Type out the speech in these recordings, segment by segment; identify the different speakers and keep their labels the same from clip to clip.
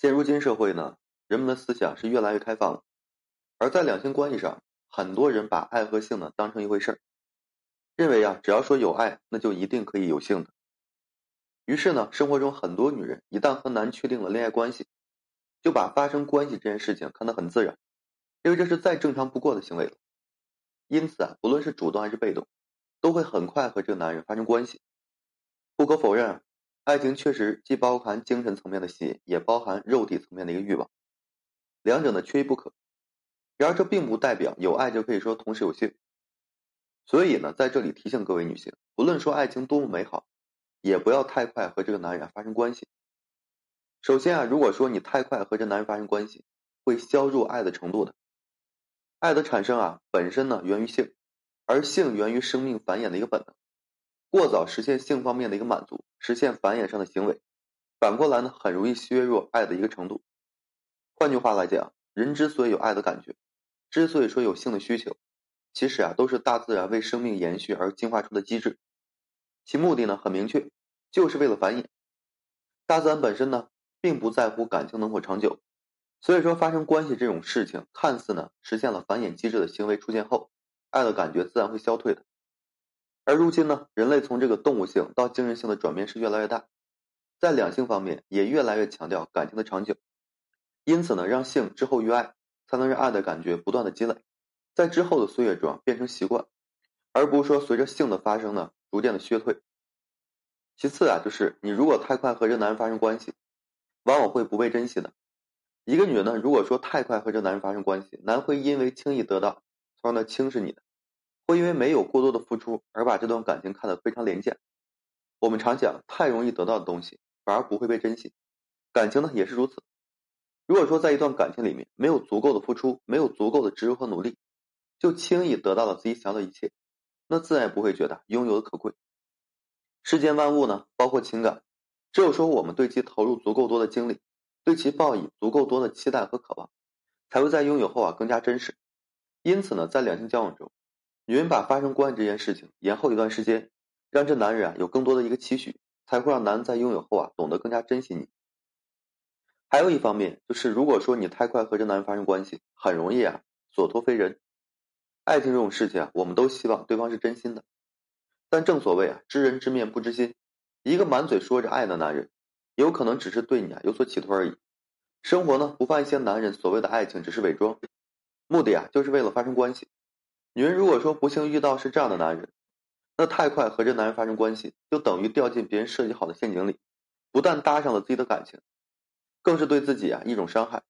Speaker 1: 现如今社会呢，人们的思想是越来越开放了，而在两性关系上，很多人把爱和性呢当成一回事儿，认为啊，只要说有爱，那就一定可以有性的。于是呢，生活中很多女人一旦和男确定了恋爱关系，就把发生关系这件事情看得很自然，因为这是再正常不过的行为了。因此啊，不论是主动还是被动，都会很快和这个男人发生关系。不可否认，爱情确实既包含精神层面的吸引，也包含肉体层面的一个欲望，两者呢缺一不可。然而这并不代表有爱就可以说同时有性。所以呢，在这里提醒各位女性，不论说爱情多么美好。也不要太快和这个男人发生关系。首先啊，如果说你太快和这男人发生关系，会削弱爱的程度的。爱的产生啊，本身呢源于性，而性源于生命繁衍的一个本能。过早实现性方面的一个满足，实现繁衍上的行为，反过来呢，很容易削弱爱的一个程度。换句话来讲，人之所以有爱的感觉，之所以说有性的需求，其实啊，都是大自然为生命延续而进化出的机制。其目的呢很明确，就是为了繁衍。大自然本身呢并不在乎感情能否长久，所以说发生关系这种事情，看似呢实现了繁衍机制的行为出现后，爱的感觉自然会消退的。而如今呢，人类从这个动物性到精神性的转变是越来越大，在两性方面也越来越强调感情的长久，因此呢，让性之后于爱，才能让爱的感觉不断的积累，在之后的岁月中变成习惯，而不是说随着性的发生呢。逐渐的削退。其次啊，就是你如果太快和这男人发生关系，往往会不被珍惜的。一个女人呢，如果说太快和这男人发生关系，男会因为轻易得到，从而呢轻视你的，会因为没有过多的付出而把这段感情看得非常廉价。我们常讲，太容易得到的东西反而不会被珍惜，感情呢也是如此。如果说在一段感情里面没有足够的付出，没有足够的执着和努力，就轻易得到了自己想要的一切。那自然也不会觉得拥有的可贵。世间万物呢，包括情感，只有说我们对其投入足够多的精力，对其抱以足够多的期待和渴望，才会在拥有后啊更加真实。因此呢，在两性交往中，女人把发生关系这件事情延后一段时间，让这男人啊有更多的一个期许，才会让男人在拥有后啊懂得更加珍惜你。还有一方面就是，如果说你太快和这男人发生关系，很容易啊所托非人。爱情这种事情啊，我们都希望对方是真心的，但正所谓啊，知人知面不知心。一个满嘴说着爱的男人，有可能只是对你啊有所企图而已。生活呢，不乏一些男人所谓的爱情只是伪装，目的啊就是为了发生关系。女人如果说不幸遇到是这样的男人，那太快和这男人发生关系，就等于掉进别人设计好的陷阱里，不但搭上了自己的感情，更是对自己啊一种伤害。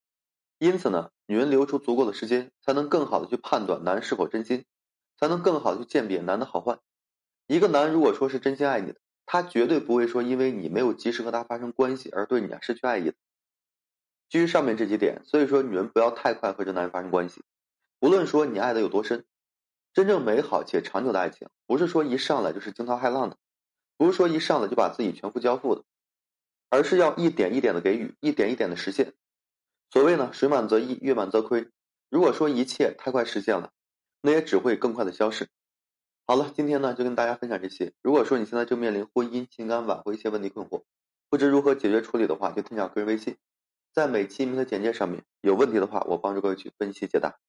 Speaker 1: 因此呢，女人留出足够的时间，才能更好的去判断男人是否真心，才能更好的去鉴别男的好坏。一个男人如果说是真心爱你的，他绝对不会说因为你没有及时和他发生关系而对你啊失去爱意。基于上面这几点，所以说女人不要太快和这男人发生关系。无论说你爱的有多深，真正美好且长久的爱情，不是说一上来就是惊涛骇浪的，不是说一上来就把自己全部交付的，而是要一点一点的给予，一点一点的实现。所谓呢，水满则溢，月满则亏。如果说一切太快实现了，那也只会更快的消失。好了，今天呢就跟大家分享这些。如果说你现在正面临婚姻、情感挽回一些问题困惑，不知如何解决处理的话，就添加个人微信，在每期音频的简介上面。有问题的话，我帮助各位去分析解答。